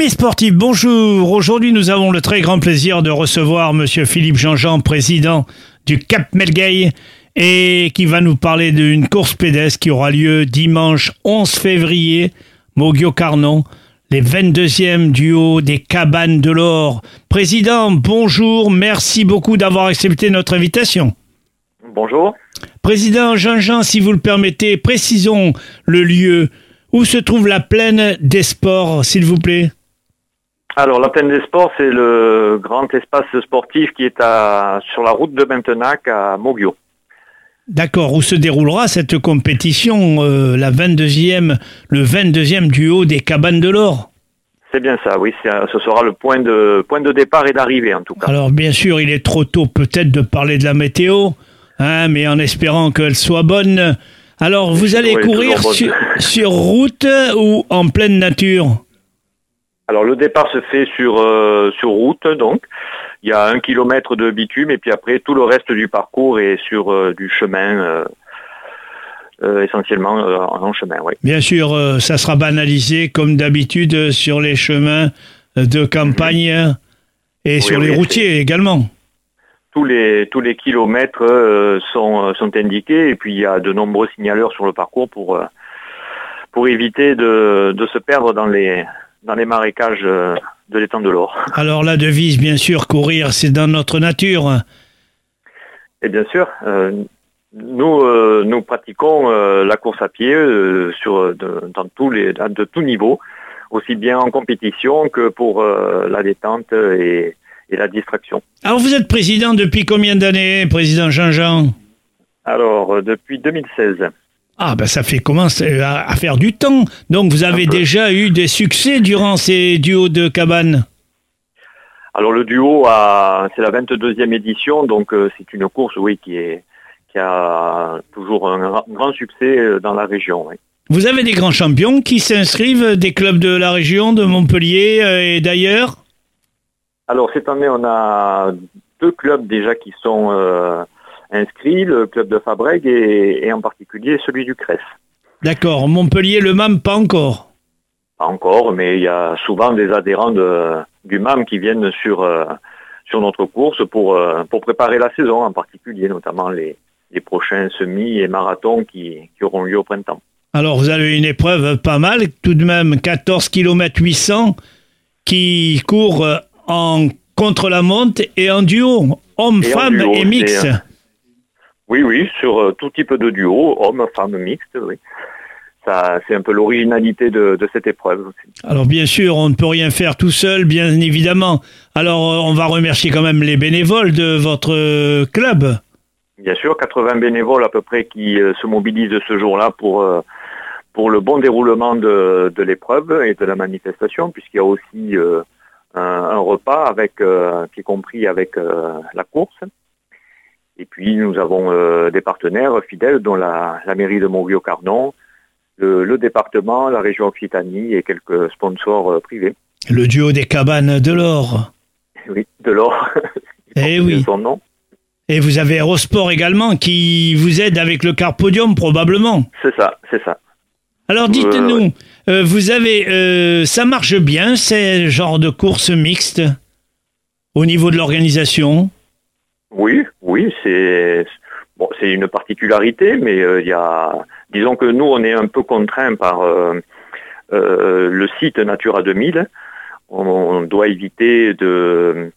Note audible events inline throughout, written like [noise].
Amis sportifs, bonjour. Aujourd'hui, nous avons le très grand plaisir de recevoir Monsieur Philippe Jean-Jean, président du Cap Melgay, et qui va nous parler d'une course pédestre qui aura lieu dimanche 11 février, Mogio Carnon, les 22e du haut des cabanes de l'or. Président, bonjour. Merci beaucoup d'avoir accepté notre invitation. Bonjour. Président Jean-Jean, si vous le permettez, précisons le lieu. Où se trouve la plaine des sports, s'il vous plaît? Alors, la plaine des sports, c'est le grand espace sportif qui est à, sur la route de Bentenac à Mogio. D'accord, où se déroulera cette compétition, euh, la 22e, le 22e du haut des cabanes de l'or? C'est bien ça, oui, c'est- ce sera le point de, point de départ et d'arrivée en tout cas. Alors bien sûr, il est trop tôt peut-être de parler de la météo, hein, mais en espérant qu'elle soit bonne. Alors vous allez Oui, courir sur route ou en pleine nature? Alors, le départ se fait sur, euh, sur route, donc. Il y a un kilomètre de bitume et puis après, tout le reste du parcours est sur euh, du chemin, euh, essentiellement en chemin, oui. Bien sûr, ça sera banalisé comme d'habitude sur les chemins de campagne et sur les routiers également. Tous les, tous les kilomètres euh, sont, sont indiqués et puis il y a de nombreux signaleurs sur le parcours pour, euh, pour éviter de, de se perdre dans les, dans les marécages euh, de l'étang de l'Or. [laughs] Alors la devise, bien sûr, courir, c'est dans notre nature. Et bien sûr, euh, nous, euh, nous pratiquons euh, la course à pied sur, de, dans tous les, de tout niveau, aussi bien en compétition que pour la détente et, et la distraction. Alors vous êtes président depuis combien d'années, président Jean-Jean? Alors, depuis 2016, Ah ben ça fait commencer à, à faire du temps. Donc vous avez déjà eu des succès durant ces duos de cabane. alors le duo, a- c'est la 22e édition, donc euh, c'est une course, oui, qui est qui a toujours un gra- grand succès euh, dans la région. oui. Vous avez des grands champions qui s'inscrivent des clubs de la région, de Montpellier euh, et d'ailleurs? Alors cette année, on a deux clubs déjà qui sont euh, inscrits, le club de Fabreg et, et en particulier celui du Cress. D'accord, Montpellier, le MAM, pas encore. Pas encore, mais il y a souvent des adhérents de, du MAM qui viennent sur, euh, sur notre course pour, euh, pour préparer la saison, en particulier notamment les, les prochains semis et marathons qui, qui auront lieu au printemps. Alors vous avez une épreuve pas mal, tout de même 14 km 800 qui court euh, en contre-la-montre et en duo, homme, Et en femme duo, et mix. Oui, oui, sur euh, tout type de duo, hommes, femmes, mixtes, oui. C'est un peu l'originalité de, de cette épreuve aussi. Alors bien sûr, on ne peut rien faire tout seul, bien évidemment. Alors euh, on va remercier quand même les bénévoles de votre euh, club. Bien sûr, 80 bénévoles à peu près qui se mobilisent ce jour-là pour, pour le bon déroulement de, de l'épreuve et de la manifestation, puisqu'il y a aussi euh, un, un repas avec, euh, qui est compris avec euh, la course. Et puis nous avons euh, des partenaires fidèles, dont la, la mairie de Montviot-Carnon, le, le département, la région Occitanie et quelques sponsors euh, privés. Le duo des cabanes de l'or. Oui, de l'or. [laughs] Eh oui. Son nom. Et vous avez Aérosport également qui vous aide avec le Carpodium probablement. C'est ça, c'est ça. Alors dites-nous, euh, vous avez, ça marche bien ces genres de courses mixtes au niveau de l'organisation? Oui, oui, c'est bon, c'est une particularité, mais euh, il y a, disons que nous, on est un peu contraint par euh, euh, le site Natura 2000. On, on doit éviter de,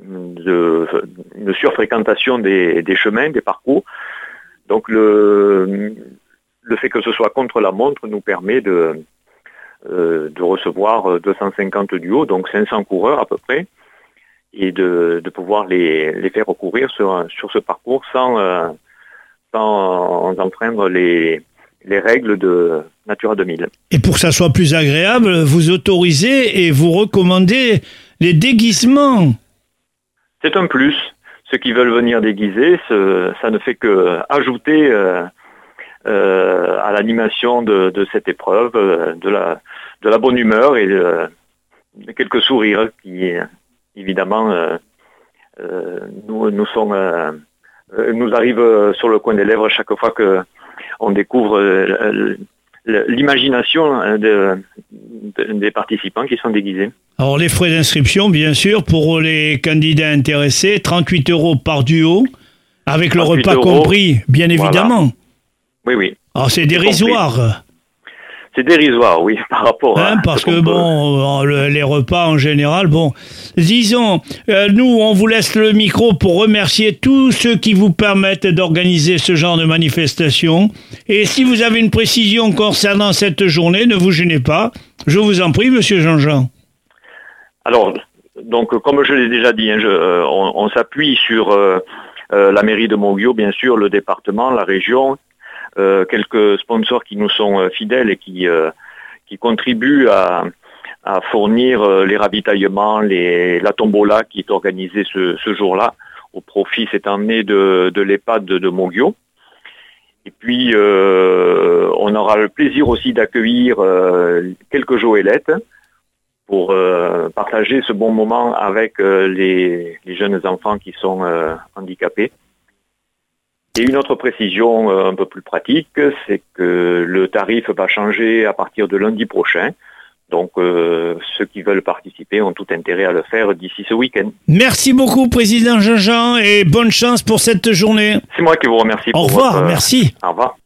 de une surfréquentation des, des chemins, des parcours. Donc le le fait que ce soit contre la montre nous permet de de recevoir 250 duos, donc 500 coureurs à peu près et de, de pouvoir les, les faire recourir sur, sur ce parcours sans, euh, sans enfreindre les, les règles de Natura 2000. Et pour que ça soit plus agréable, vous autorisez et vous recommandez les déguisements. C'est un plus. Ceux qui veulent venir déguiser, ce- ça ne fait que ajouter euh, euh, à l'animation de, de cette épreuve euh, de, la, de la bonne humeur et de, de quelques sourires qui, évidemment, euh, euh, nous, nous, sont, euh, nous arrivent euh, sur le coin des lèvres chaque fois que on découvre l'imagination des participants qui sont déguisés. Alors les frais d'inscription, bien sûr, pour les candidats intéressés, 38 euros par duo, avec le repas compris, bien évidemment. Oui, oui. Alors c'est dérisoire. C'est dérisoire, oui, [laughs] par rapport à. Hein, parce que bon, les repas en général, bon, disons, euh, nous, on vous laisse le micro pour remercier tous ceux qui vous permettent d'organiser ce genre de manifestation. Et si vous avez une précision concernant cette journée, ne vous gênez pas. Je vous en prie, Monsieur Jean-Jean. Alors, donc, comme je l'ai déjà dit, hein, euh, on, s'appuie sur euh, la mairie de Monguio, bien sûr, le département, la région, euh, quelques sponsors qui nous sont euh, fidèles et qui, euh, qui contribuent à, fournir les ravitaillements, les, la tombola qui est organisée ce, jour-là au profit cette année de, l'EHPAD de, de. Et puis, euh, on aura le plaisir aussi d'accueillir euh, quelques Joëlettes pour euh, partager ce bon moment avec les, jeunes enfants qui sont handicapés. Et une autre précision euh, un peu plus pratique, c'est que le tarif va changer à partir de lundi prochain. Donc euh, ceux qui veulent participer ont tout intérêt à le faire d'ici ce week-end. Merci beaucoup, Président Jean-Jean, et bonne chance pour cette journée. C'est moi qui vous remercie. Au revoir, merci. Au revoir.